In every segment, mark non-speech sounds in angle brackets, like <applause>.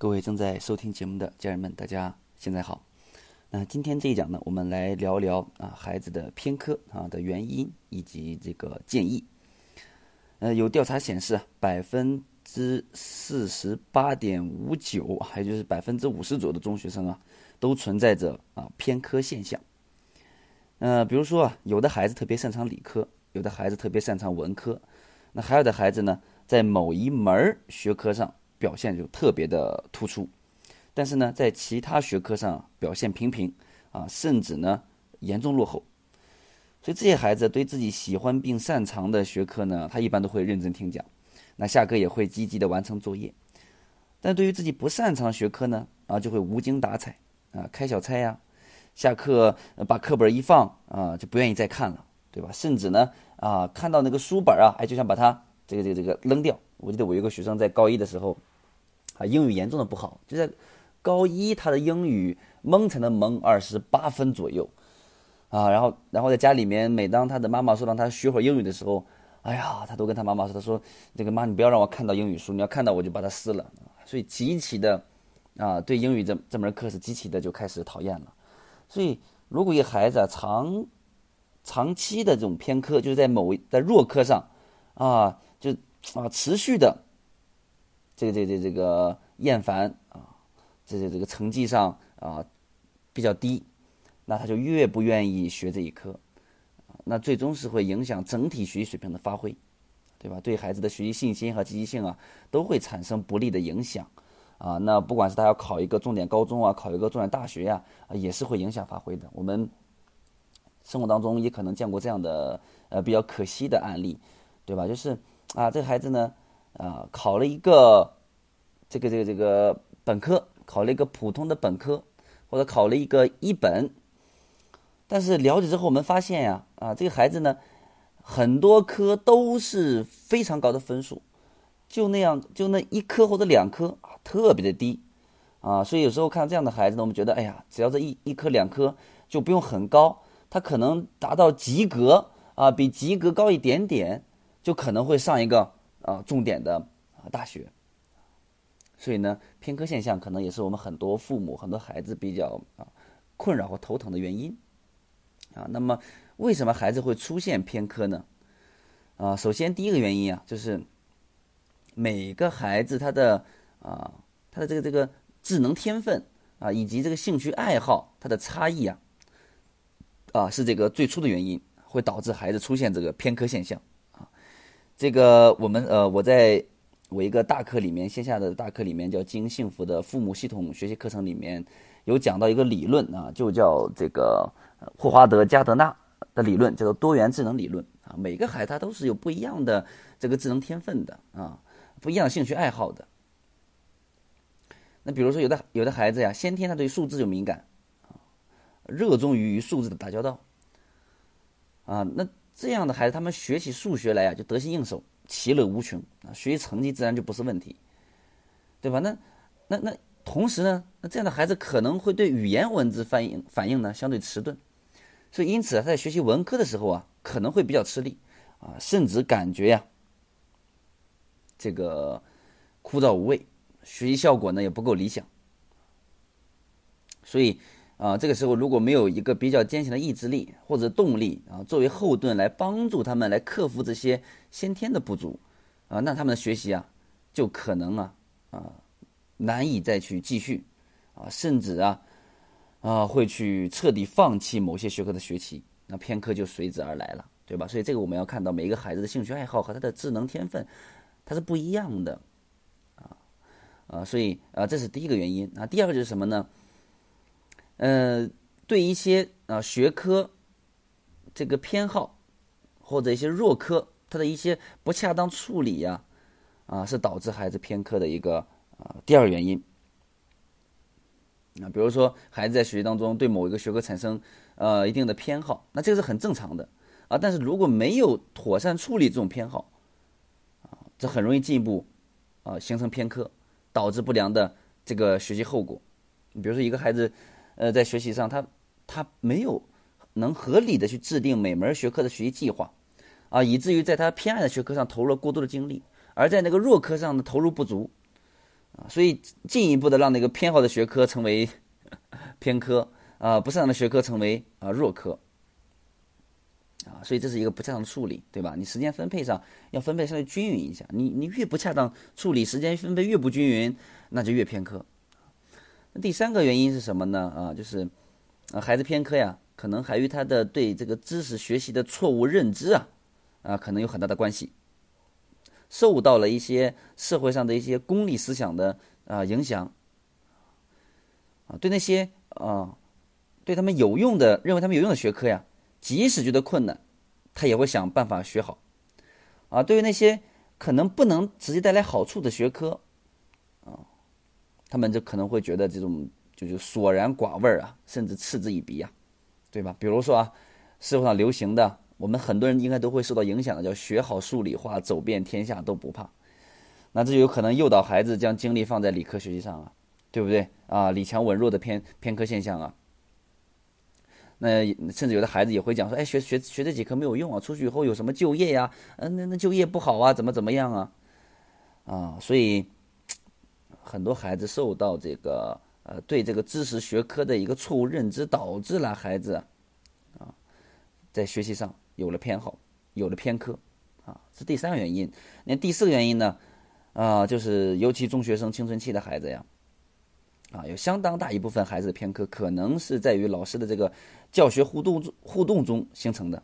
各位正在收听节目的家人们，大家现在好。那今天这一讲呢，我们来聊聊啊孩子的偏科啊的原因以及这个建议。呃，有调查显示，百分之四十八点五九，还就是百分之五十左右的中学生啊，都存在着啊偏科现象。呃，比如说啊，有的孩子特别擅长理科，有的孩子特别擅长文科，那还有的孩子呢，在某一门学科上。表现就特别的突出，但是呢，在其他学科上表现平平啊，甚至呢严重落后。所以这些孩子对自己喜欢并擅长的学科呢，他一般都会认真听讲，那下课也会积极的完成作业。但对于自己不擅长学科呢，啊，就会无精打采啊，开小差呀，下课把课本一放啊，就不愿意再看了，对吧？甚至呢啊，看到那个书本啊，哎，就想把它这个这个这个扔掉。我记得我有个学生在高一的时候。啊，英语严重的不好，就在高一，他的英语蒙才能蒙二十八分左右，啊，然后，然后在家里面，每当他的妈妈说让他学会英语的时候，哎呀，他都跟他妈妈说，他说，这个妈，你不要让我看到英语书，你要看到我就把它撕了，所以极其的，啊，对英语这这门课是极其的就开始讨厌了，所以如果一个孩子啊长长期的这种偏科，就是在某在弱科上，啊，就啊持续的。这个这这这个厌烦啊，这这这个成绩上啊比较低，那他就越不愿意学这一科，那最终是会影响整体学习水平的发挥，对吧？对孩子的学习信心和积极性啊都会产生不利的影响啊。那不管是他要考一个重点高中啊，考一个重点大学呀，也是会影响发挥的。我们生活当中也可能见过这样的呃比较可惜的案例，对吧？就是啊这个孩子呢。啊，考了一个这个这个这个本科，考了一个普通的本科，或者考了一个一本。但是了解之后，我们发现呀，啊，这个孩子呢，很多科都是非常高的分数，就那样，就那一科或者两科啊，特别的低，啊，所以有时候看到这样的孩子呢，我们觉得，哎呀，只要这一一科两科就不用很高，他可能达到及格啊，比及格高一点点，就可能会上一个。啊，重点的啊大学，所以呢，偏科现象可能也是我们很多父母、很多孩子比较啊困扰和头疼的原因啊。那么，为什么孩子会出现偏科呢？啊，首先第一个原因啊，就是每个孩子他的啊他的这个这个智能天分啊以及这个兴趣爱好它的差异啊啊是这个最初的原因，会导致孩子出现这个偏科现象。这个我们呃，我在我一个大课里面，线下的大课里面叫《经营幸福的父母系统学习课程》里面有讲到一个理论啊，就叫这个霍华德加德纳的理论，叫做多元智能理论啊。每个孩子他都是有不一样的这个智能天分的啊，不一样的兴趣爱好的。那比如说有的有的孩子呀，先天他对数字就敏感，热衷于与数字的打交道啊，那。这样的孩子，他们学起数学来呀，就得心应手，其乐无穷啊，学习成绩自然就不是问题，对吧？那、那、那同时呢，那这样的孩子可能会对语言文字反应反应呢相对迟钝，所以因此啊他在学习文科的时候啊，可能会比较吃力啊，甚至感觉呀，这个枯燥无味，学习效果呢也不够理想，所以。啊，这个时候如果没有一个比较坚强的意志力或者动力啊，作为后盾来帮助他们来克服这些先天的不足，啊，那他们的学习啊，就可能啊啊难以再去继续，啊，甚至啊啊会去彻底放弃某些学科的学习，那偏科就随之而来了，对吧？所以这个我们要看到每一个孩子的兴趣爱好和他的智能天分，它是不一样的，啊啊，所以啊这是第一个原因啊，第二个就是什么呢？呃，对一些啊学科这个偏好或者一些弱科，它的一些不恰当处理呀，啊，是导致孩子偏科的一个啊第二原因。啊，比如说孩子在学习当中对某一个学科产生呃一定的偏好，那这个是很正常的啊。但是如果没有妥善处理这种偏好，啊，这很容易进一步啊形成偏科，导致不良的这个学习后果。你比如说一个孩子。呃，在学习上，他他没有能合理的去制定每门学科的学习计划，啊，以至于在他偏爱的学科上投入了过多的精力，而在那个弱科上呢投入不足，啊，所以进一步的让那个偏好的学科成为 <laughs> 偏科啊，不擅长的学科成为啊弱科啊，所以这是一个不恰当的处理，对吧？你时间分配上要分配稍微均匀一下，你你越不恰当处理，时间分配越不均匀，那就越偏科。那第三个原因是什么呢？啊，就是啊孩子偏科呀，可能还与他的对这个知识学习的错误认知啊啊可能有很大的关系。受到了一些社会上的一些功利思想的啊影响，啊，对那些啊对他们有用的认为他们有用的学科呀，即使觉得困难，他也会想办法学好，啊，对于那些可能不能直接带来好处的学科，他们就可能会觉得这种就是索然寡味啊，甚至嗤之以鼻呀，对吧？比如说啊，社会上流行的。我们很多人应该都会受到影响的，叫学好数理化，走遍天下都不怕。那这就有可能诱导孩子将精力放在理科学习上啊，对不对啊？理强文弱的偏偏科现象啊。那甚至有的孩子也会讲说，哎，学学学这几科没有用啊，出去以后有什么就业呀？嗯，那那就业不好啊，怎么怎么样啊？啊，所以很多孩子受到这个呃对这个知识学科的一个错误认知，导致了孩子啊在学习上。有了偏好，有了偏科，啊，是第三个原因。那第四个原因呢？啊，就是尤其中学生青春期的孩子呀，啊，有相当大一部分孩子的偏科，可能是在于老师的这个教学互动互动中形成的。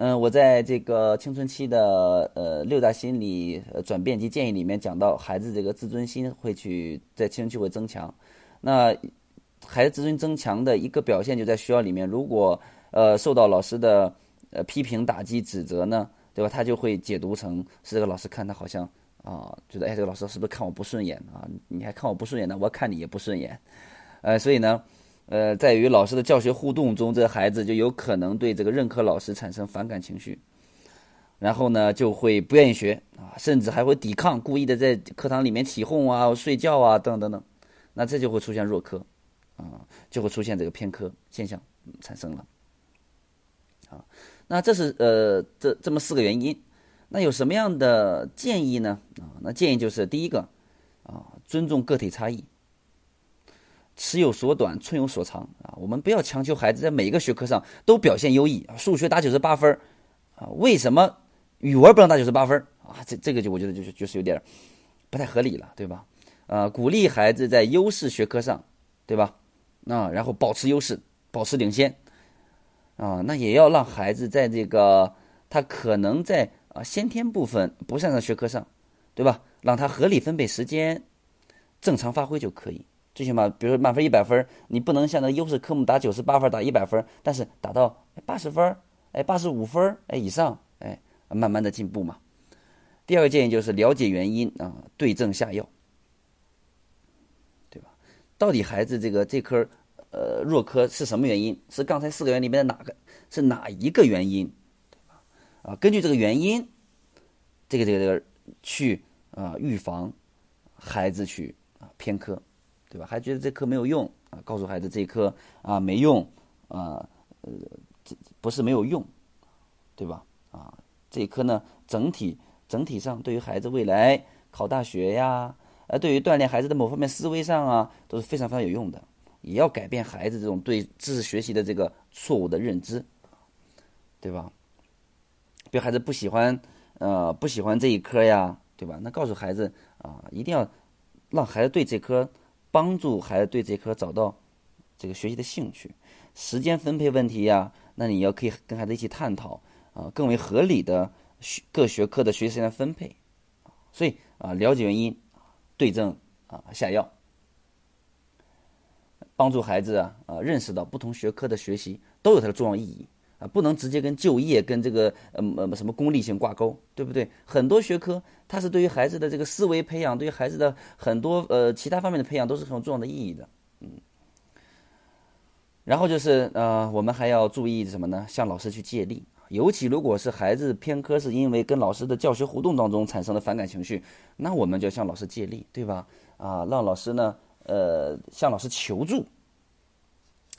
嗯，我在这个青春期的呃六大心理转变及建议里面讲到，孩子这个自尊心会去在青春期会增强。那孩子自尊增强的一个表现，就在学校里面，如果呃受到老师的呃，批评、打击、指责呢，对吧？他就会解读成是这个老师看他好像啊，觉得哎，这个老师是不是看我不顺眼啊？你还看我不顺眼呢，我看你也不顺眼。呃，所以呢，呃，在与老师的教学互动中，这个孩子就有可能对这个任课老师产生反感情绪，然后呢，就会不愿意学啊，甚至还会抵抗，故意的在课堂里面起哄啊、睡觉啊等等等。那这就会出现弱科啊，就会出现这个偏科现象产生了啊。那这是呃这这么四个原因，那有什么样的建议呢？啊，那建议就是第一个，啊，尊重个体差异，尺有所短，寸有所长啊，我们不要强求孩子在每一个学科上都表现优异啊，数学打九十八分啊，为什么语文不能打九十八分啊？这这个就我觉得就是就是有点不太合理了，对吧？啊，鼓励孩子在优势学科上，对吧？啊，然后保持优势，保持领先。啊，那也要让孩子在这个他可能在啊先天部分不擅长学科上，对吧？让他合理分配时间，正常发挥就可以。最起码，比如说满分一百分，你不能像那优势科目打九十八分、打一百分，但是打到八十分，哎，八十五分，哎以上，哎，慢慢的进步嘛。第二个建议就是了解原因啊，对症下药，对吧？到底孩子这个这科。呃，弱科是什么原因？是刚才四个原因里面的哪个？是哪一个原因？啊，根据这个原因，这个这个这个去啊预防孩子去啊偏科，对吧？还觉得这科没有用啊？告诉孩子这科啊没用啊，呃，这不是没有用，对吧？啊，这一科呢整体整体上对于孩子未来考大学呀，呃，对于锻炼孩子的某方面思维上啊，都是非常非常有用的。也要改变孩子这种对知识学习的这个错误的认知，对吧？比如孩子不喜欢，呃，不喜欢这一科呀，对吧？那告诉孩子啊，一定要让孩子对这科，帮助孩子对这科找到这个学习的兴趣。时间分配问题呀，那你要可以跟孩子一起探讨啊，更为合理的学各学科的学习时间分配。所以啊，了解原因，对症啊下药。帮助孩子啊啊认识到不同学科的学习都有它的重要意义啊，不能直接跟就业跟这个呃呃什么功利性挂钩，对不对？很多学科它是对于孩子的这个思维培养，对于孩子的很多呃其他方面的培养都是很有重要的意义的，嗯。然后就是呃我们还要注意什么呢？向老师去借力，尤其如果是孩子偏科是因为跟老师的教学互动当中产生了反感情绪，那我们就向老师借力，对吧？啊，让老师呢。呃，向老师求助，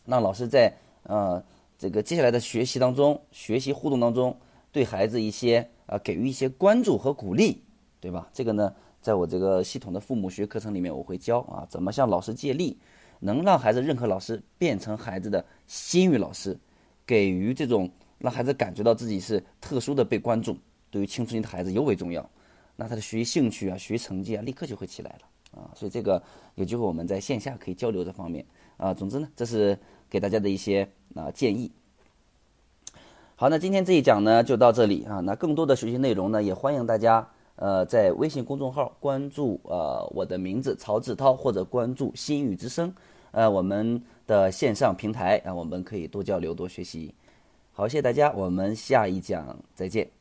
让老师在呃这个接下来的学习当中、学习互动当中，对孩子一些啊给予一些关注和鼓励，对吧？这个呢在我这个系统的父母学课程里面，我会教啊，怎么向老师借力，能让孩子认可老师，变成孩子的心语老师，给予这种让孩子感觉到自己是特殊的被关注，对于青春期的孩子尤为重要。那他的学习兴趣啊，学习成绩啊，立刻就会起来了啊。所以这个有机会我们在线下可以交流这方面啊。总之呢，这是给大家的一些啊建议。好，那今天这一讲呢就到这里啊。那更多的学习内容呢，也欢迎大家。呃，在微信公众号关注呃我的名字曹志涛，或者关注心语之声，呃我们的线上平台啊，我们可以多交流多学习。好，谢谢大家，我们下一讲再见。